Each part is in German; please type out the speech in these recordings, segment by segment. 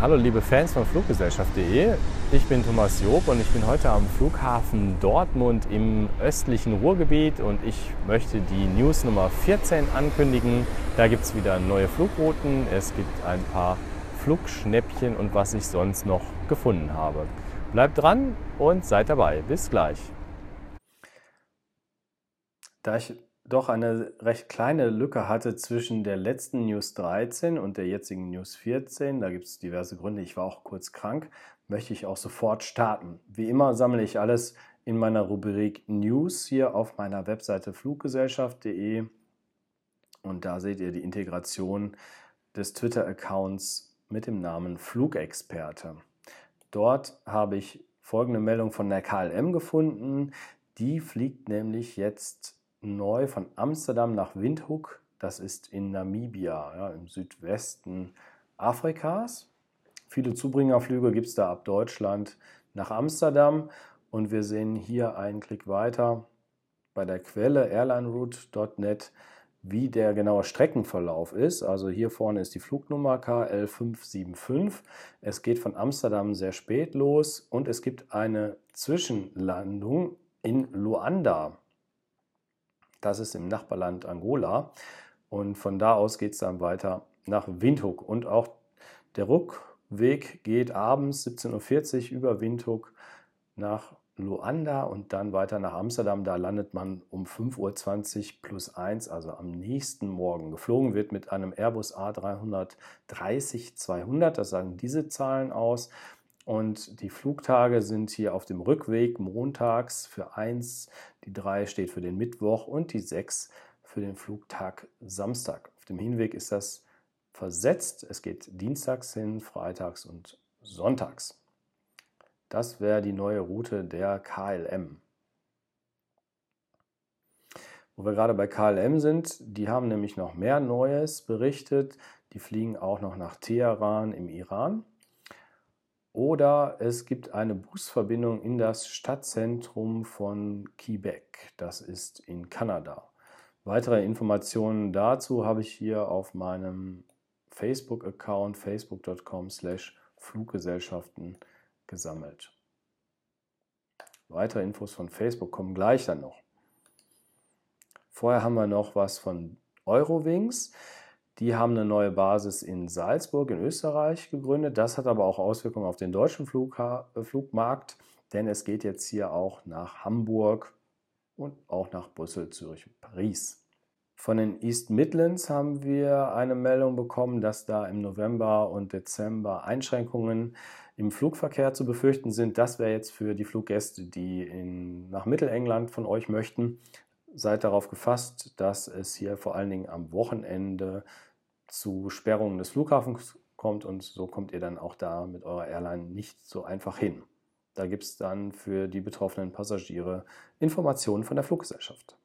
Hallo liebe Fans von Fluggesellschaft.de, ich bin Thomas Job und ich bin heute am Flughafen Dortmund im östlichen Ruhrgebiet und ich möchte die News Nummer 14 ankündigen. Da gibt es wieder neue Flugrouten, es gibt ein paar Flugschnäppchen und was ich sonst noch gefunden habe. Bleibt dran und seid dabei. Bis gleich. Da ich doch eine recht kleine Lücke hatte zwischen der letzten News 13 und der jetzigen News 14. Da gibt es diverse Gründe. Ich war auch kurz krank. Möchte ich auch sofort starten. Wie immer sammle ich alles in meiner Rubrik News hier auf meiner Webseite fluggesellschaft.de und da seht ihr die Integration des Twitter-Accounts mit dem Namen Flugexperte. Dort habe ich folgende Meldung von der KLM gefunden. Die fliegt nämlich jetzt neu von Amsterdam nach Windhoek. Das ist in Namibia, ja, im Südwesten Afrikas. Viele Zubringerflüge gibt es da ab Deutschland nach Amsterdam. Und wir sehen hier einen Klick weiter bei der Quelle airlineroute.net, wie der genaue Streckenverlauf ist. Also hier vorne ist die Flugnummer KL575. Es geht von Amsterdam sehr spät los und es gibt eine Zwischenlandung in Luanda. Das ist im Nachbarland Angola. Und von da aus geht es dann weiter nach Windhoek. Und auch der Rückweg geht abends 17.40 Uhr über Windhoek nach Luanda und dann weiter nach Amsterdam. Da landet man um 5.20 Uhr plus 1, also am nächsten Morgen. Geflogen wird mit einem Airbus A330-200, das sagen diese Zahlen aus. Und die Flugtage sind hier auf dem Rückweg montags für 1, die 3 steht für den Mittwoch und die 6 für den Flugtag Samstag. Auf dem Hinweg ist das versetzt. Es geht dienstags hin, freitags und sonntags. Das wäre die neue Route der KLM. Wo wir gerade bei KLM sind, die haben nämlich noch mehr Neues berichtet. Die fliegen auch noch nach Teheran im Iran. Oder es gibt eine Busverbindung in das Stadtzentrum von Quebec. Das ist in Kanada. Weitere Informationen dazu habe ich hier auf meinem Facebook-Account facebook.com/slash Fluggesellschaften gesammelt. Weitere Infos von Facebook kommen gleich dann noch. Vorher haben wir noch was von Eurowings. Die haben eine neue Basis in Salzburg in Österreich gegründet. Das hat aber auch Auswirkungen auf den deutschen Flugha äh, Flugmarkt, denn es geht jetzt hier auch nach Hamburg und auch nach Brüssel, Zürich und Paris. Von den East Midlands haben wir eine Meldung bekommen, dass da im November und Dezember Einschränkungen im Flugverkehr zu befürchten sind. Das wäre jetzt für die Fluggäste, die in, nach Mittelengland von euch möchten. Seid darauf gefasst, dass es hier vor allen Dingen am Wochenende zu Sperrungen des Flughafens kommt und so kommt ihr dann auch da mit eurer Airline nicht so einfach hin. Da gibt es dann für die betroffenen Passagiere Informationen von der Fluggesellschaft.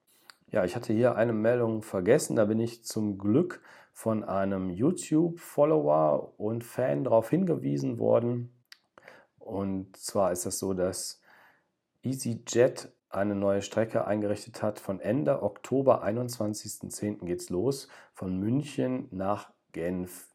Ja, ich hatte hier eine Meldung vergessen. Da bin ich zum Glück von einem YouTube-Follower und Fan darauf hingewiesen worden. Und zwar ist das so, dass EasyJet eine neue Strecke eingerichtet hat. Von Ende Oktober 21.10. geht es los, von München nach Genf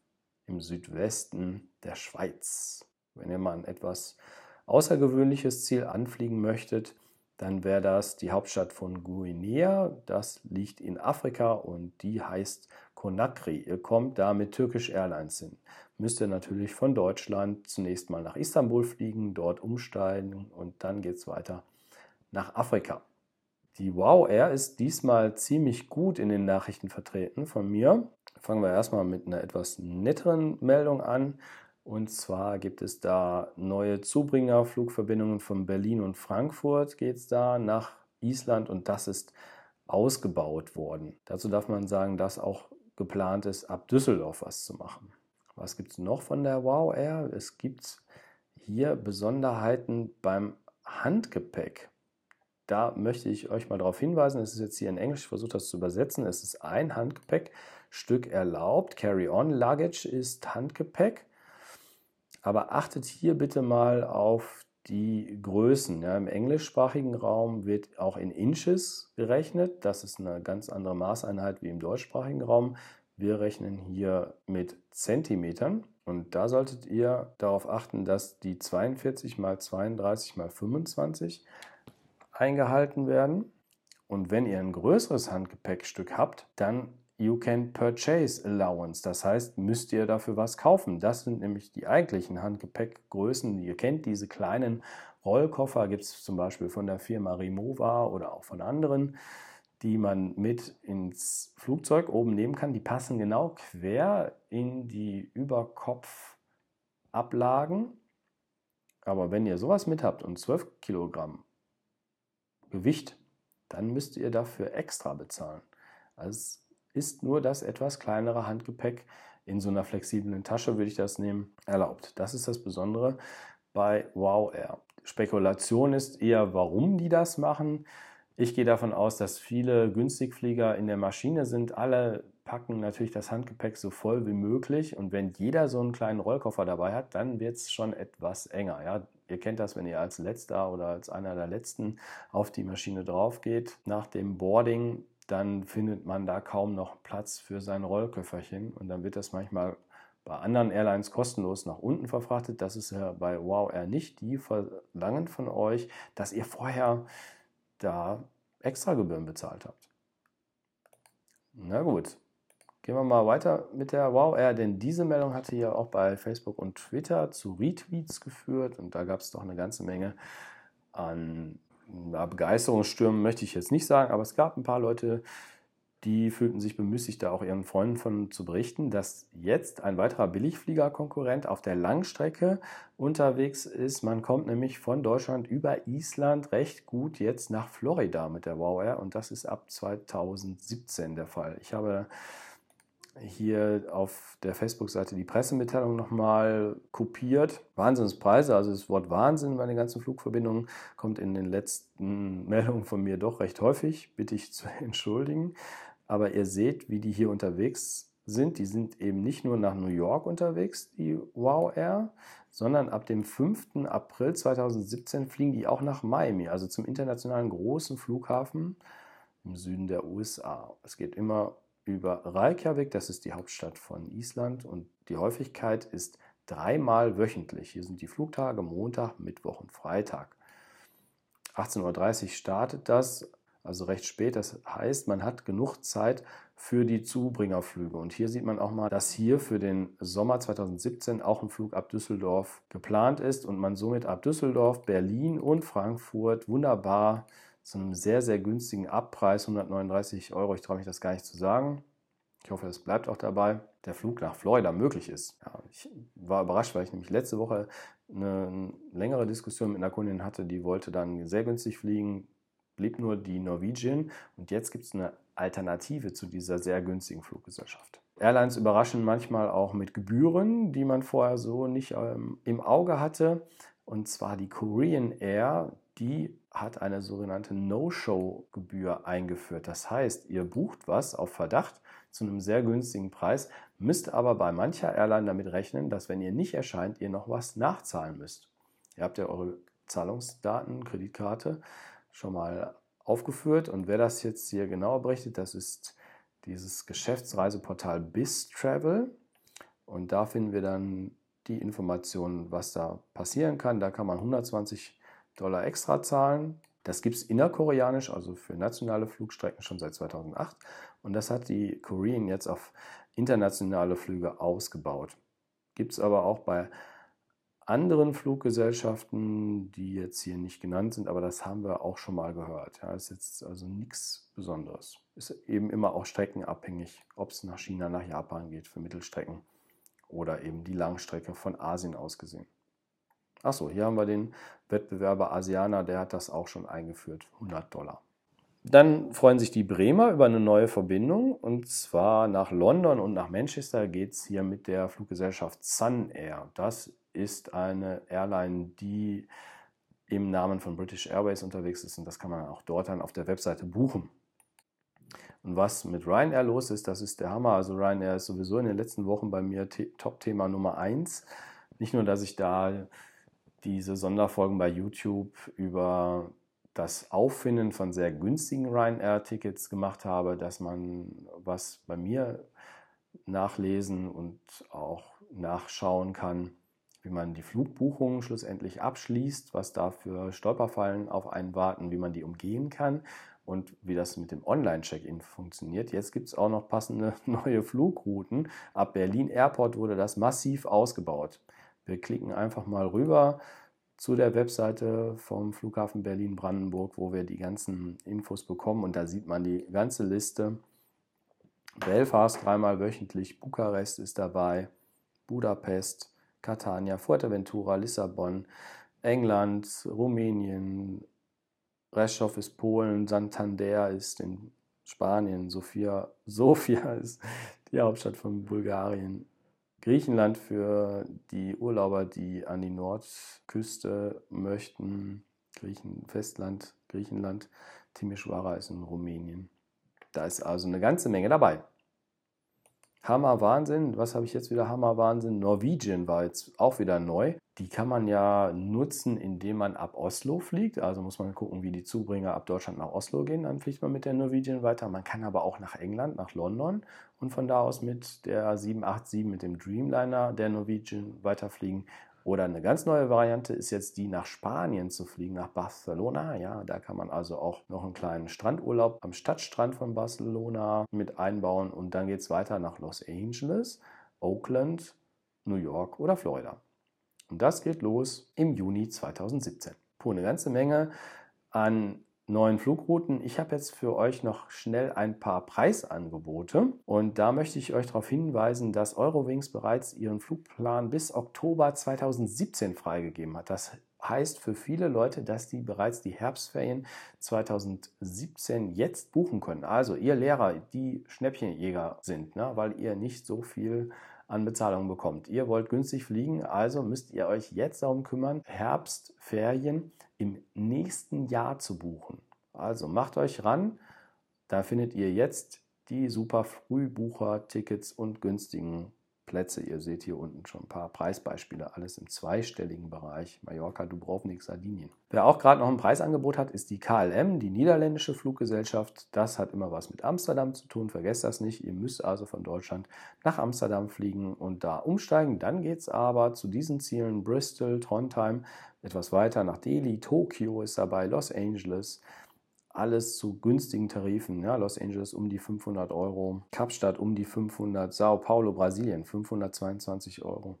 im Südwesten der Schweiz. Wenn ihr mal ein etwas außergewöhnliches Ziel anfliegen möchtet, dann wäre das die Hauptstadt von Guinea. Das liegt in Afrika und die heißt Conakry. Ihr kommt da mit Turkish Airlines hin. Müsst ihr natürlich von Deutschland zunächst mal nach Istanbul fliegen, dort umsteigen und dann geht es weiter nach Afrika. Die Wow Air ist diesmal ziemlich gut in den Nachrichten vertreten von mir. Fangen wir erstmal mit einer etwas netteren Meldung an. Und zwar gibt es da neue Zubringerflugverbindungen von Berlin und Frankfurt geht es da nach Island und das ist ausgebaut worden. Dazu darf man sagen, dass auch geplant ist, ab Düsseldorf was zu machen. Was gibt es noch von der Wow Air? Es gibt hier Besonderheiten beim Handgepäck. Da möchte ich euch mal darauf hinweisen, es ist jetzt hier in Englisch, ich versuche das zu übersetzen. Es ist ein Handgepäckstück erlaubt. Carry-on-Luggage ist Handgepäck. Aber achtet hier bitte mal auf die Größen. Ja, Im englischsprachigen Raum wird auch in Inches gerechnet. Das ist eine ganz andere Maßeinheit wie im deutschsprachigen Raum. Wir rechnen hier mit Zentimetern. Und da solltet ihr darauf achten, dass die 42 mal 32 mal 25 eingehalten werden. Und wenn ihr ein größeres Handgepäckstück habt, dann you can purchase allowance. Das heißt, müsst ihr dafür was kaufen. Das sind nämlich die eigentlichen Handgepäckgrößen. Ihr kennt diese kleinen Rollkoffer, gibt es zum Beispiel von der Firma Remova oder auch von anderen, die man mit ins Flugzeug oben nehmen kann. Die passen genau quer in die Überkopfablagen. Aber wenn ihr sowas mit habt und 12 Kilogramm Gewicht, dann müsst ihr dafür extra bezahlen. Also ist nur das etwas kleinere Handgepäck in so einer flexiblen Tasche, würde ich das nehmen, erlaubt. Das ist das Besondere bei Wow Air. Spekulation ist eher, warum die das machen. Ich gehe davon aus, dass viele Günstigflieger in der Maschine sind. Alle packen natürlich das Handgepäck so voll wie möglich. Und wenn jeder so einen kleinen Rollkoffer dabei hat, dann wird es schon etwas enger. Ja? Ihr kennt das, wenn ihr als letzter oder als einer der letzten auf die Maschine drauf geht. Nach dem Boarding dann findet man da kaum noch Platz für sein Rollköfferchen und dann wird das manchmal bei anderen Airlines kostenlos nach unten verfrachtet. Das ist ja bei Wow Air nicht. Die verlangen von euch, dass ihr vorher da extra Gebühren bezahlt habt. Na gut, gehen wir mal weiter mit der Wow Air, denn diese Meldung hatte ja auch bei Facebook und Twitter zu Retweets geführt und da gab es doch eine ganze Menge an Begeisterungsstürmen möchte ich jetzt nicht sagen, aber es gab ein paar Leute, die fühlten sich bemüßigt, da auch ihren Freunden von zu berichten, dass jetzt ein weiterer Billigfliegerkonkurrent auf der Langstrecke unterwegs ist. Man kommt nämlich von Deutschland über Island recht gut jetzt nach Florida mit der Wow Air und das ist ab 2017 der Fall. Ich habe hier auf der Facebook-Seite die Pressemitteilung nochmal kopiert. Wahnsinnspreise, also das Wort Wahnsinn bei den ganzen Flugverbindungen kommt in den letzten Meldungen von mir doch recht häufig, bitte ich zu entschuldigen. Aber ihr seht, wie die hier unterwegs sind. Die sind eben nicht nur nach New York unterwegs, die Wow Air, sondern ab dem 5. April 2017 fliegen die auch nach Miami, also zum internationalen großen Flughafen im Süden der USA. Es geht immer über Reykjavik, das ist die Hauptstadt von Island und die Häufigkeit ist dreimal wöchentlich. Hier sind die Flugtage Montag, Mittwoch und Freitag. 18.30 Uhr startet das, also recht spät. Das heißt, man hat genug Zeit für die Zubringerflüge. Und hier sieht man auch mal, dass hier für den Sommer 2017 auch ein Flug ab Düsseldorf geplant ist und man somit ab Düsseldorf, Berlin und Frankfurt wunderbar zu einem sehr, sehr günstigen Abpreis, 139 Euro, ich traue mich das gar nicht zu sagen. Ich hoffe, es bleibt auch dabei, der Flug nach Florida möglich ist. Ja, ich war überrascht, weil ich nämlich letzte Woche eine längere Diskussion mit einer Kundin hatte, die wollte dann sehr günstig fliegen, blieb nur die Norwegian und jetzt gibt es eine Alternative zu dieser sehr günstigen Fluggesellschaft. Airlines überraschen manchmal auch mit Gebühren, die man vorher so nicht ähm, im Auge hatte. Und zwar die Korean Air, die hat eine sogenannte No-Show-Gebühr eingeführt. Das heißt, ihr bucht was auf Verdacht zu einem sehr günstigen Preis, müsst aber bei mancher Airline damit rechnen, dass wenn ihr nicht erscheint, ihr noch was nachzahlen müsst. Ihr habt ja eure Zahlungsdaten, Kreditkarte schon mal aufgeführt und wer das jetzt hier genauer berichtet, das ist dieses Geschäftsreiseportal BizTravel und da finden wir dann die Informationen, was da passieren kann. Da kann man 120 Dollar extra zahlen. Das gibt es innerkoreanisch, also für nationale Flugstrecken schon seit 2008. Und das hat die Korean jetzt auf internationale Flüge ausgebaut. Gibt es aber auch bei anderen Fluggesellschaften, die jetzt hier nicht genannt sind, aber das haben wir auch schon mal gehört. Ja, ist jetzt also nichts Besonderes. Ist eben immer auch streckenabhängig, ob es nach China, nach Japan geht für Mittelstrecken oder eben die Langstrecke von Asien aus gesehen. Achso, hier haben wir den Wettbewerber Asiana, der hat das auch schon eingeführt, 100 Dollar. Dann freuen sich die Bremer über eine neue Verbindung und zwar nach London und nach Manchester geht es hier mit der Fluggesellschaft Sun Air. Das ist eine Airline, die im Namen von British Airways unterwegs ist und das kann man auch dort dann auf der Webseite buchen. Und was mit Ryanair los ist, das ist der Hammer. Also Ryanair ist sowieso in den letzten Wochen bei mir Top-Thema Nummer 1. Nicht nur, dass ich da diese Sonderfolgen bei YouTube über das Auffinden von sehr günstigen Ryanair-Tickets gemacht habe, dass man was bei mir nachlesen und auch nachschauen kann, wie man die Flugbuchungen schlussendlich abschließt, was da für Stolperfallen auf einen warten, wie man die umgehen kann und wie das mit dem Online-Check-In funktioniert. Jetzt gibt es auch noch passende neue Flugrouten. Ab Berlin Airport wurde das massiv ausgebaut. Wir klicken einfach mal rüber zu der Webseite vom Flughafen Berlin-Brandenburg, wo wir die ganzen Infos bekommen und da sieht man die ganze Liste. Belfast dreimal wöchentlich, Bukarest ist dabei, Budapest, Catania, Fuerteventura, Lissabon, England, Rumänien, Reschow ist Polen, Santander ist in Spanien, Sofia, Sofia ist die Hauptstadt von Bulgarien, Griechenland für die Urlauber, die an die Nordküste möchten, Griechen, Festland, Griechenland, Timișoara ist in Rumänien. Da ist also eine ganze Menge dabei. Hammer Wahnsinn. Was habe ich jetzt wieder? Hammer Wahnsinn. Norwegian war jetzt auch wieder neu. Die kann man ja nutzen, indem man ab Oslo fliegt. Also muss man gucken, wie die Zubringer ab Deutschland nach Oslo gehen. Dann fliegt man mit der Norwegian weiter. Man kann aber auch nach England, nach London und von da aus mit der 787, mit dem Dreamliner der Norwegian weiterfliegen. Oder eine ganz neue Variante ist jetzt die, nach Spanien zu fliegen, nach Barcelona. Ja, da kann man also auch noch einen kleinen Strandurlaub am Stadtstrand von Barcelona mit einbauen. Und dann geht es weiter nach Los Angeles, Oakland, New York oder Florida. Und das geht los im Juni 2017. Puh, eine ganze Menge an neuen Flugrouten. Ich habe jetzt für euch noch schnell ein paar Preisangebote und da möchte ich euch darauf hinweisen, dass Eurowings bereits ihren Flugplan bis Oktober 2017 freigegeben hat. Das heißt für viele Leute, dass die bereits die Herbstferien 2017 jetzt buchen können. Also ihr Lehrer, die Schnäppchenjäger sind, ne, weil ihr nicht so viel an Bezahlung bekommt. Ihr wollt günstig fliegen, also müsst ihr euch jetzt darum kümmern, Herbstferien im nächsten Jahr zu buchen. Also macht euch ran, da findet ihr jetzt die super Frühbucher-Tickets und günstigen Plätze. Ihr seht hier unten schon ein paar Preisbeispiele, alles im zweistelligen Bereich. Mallorca, Dubrovnik, Sardinien. Wer auch gerade noch ein Preisangebot hat, ist die KLM, die niederländische Fluggesellschaft. Das hat immer was mit Amsterdam zu tun, vergesst das nicht. Ihr müsst also von Deutschland nach Amsterdam fliegen und da umsteigen. Dann geht es aber zu diesen Zielen Bristol, Trondheim, etwas weiter nach Delhi, Tokio ist dabei, Los Angeles alles zu günstigen Tarifen. Ja, Los Angeles um die 500 Euro, Kapstadt um die 500, Sao Paulo, Brasilien 522 Euro.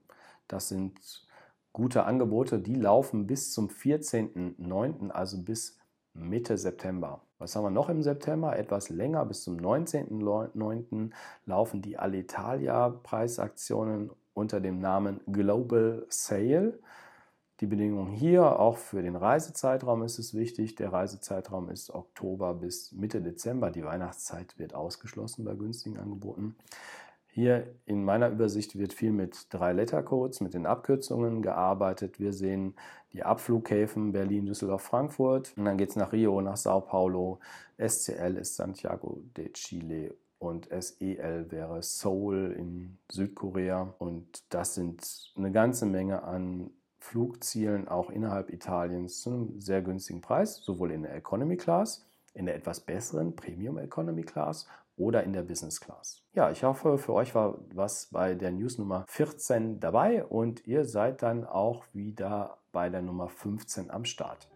Das sind gute Angebote, die laufen bis zum 14.09., also bis Mitte September. Was haben wir noch im September? Etwas länger, bis zum 19.09. laufen die Alitalia Preisaktionen unter dem Namen Global Sale. Die Bedingungen hier, auch für den Reisezeitraum ist es wichtig. Der Reisezeitraum ist Oktober bis Mitte Dezember. Die Weihnachtszeit wird ausgeschlossen bei günstigen Angeboten. Hier in meiner Übersicht wird viel mit drei Lettercodes, mit den Abkürzungen gearbeitet. Wir sehen die Abflughäfen Berlin, Düsseldorf, Frankfurt. Und dann geht es nach Rio, nach Sao Paulo. SCL ist Santiago de Chile und SEL wäre Seoul in Südkorea. Und das sind eine ganze Menge an Flugzielen auch innerhalb Italiens zu einem sehr günstigen Preis, sowohl in der Economy Class, in der etwas besseren Premium Economy Class oder in der Business Class. Ja, ich hoffe, für euch war was bei der News Nummer 14 dabei und ihr seid dann auch wieder bei der Nummer 15 am Start.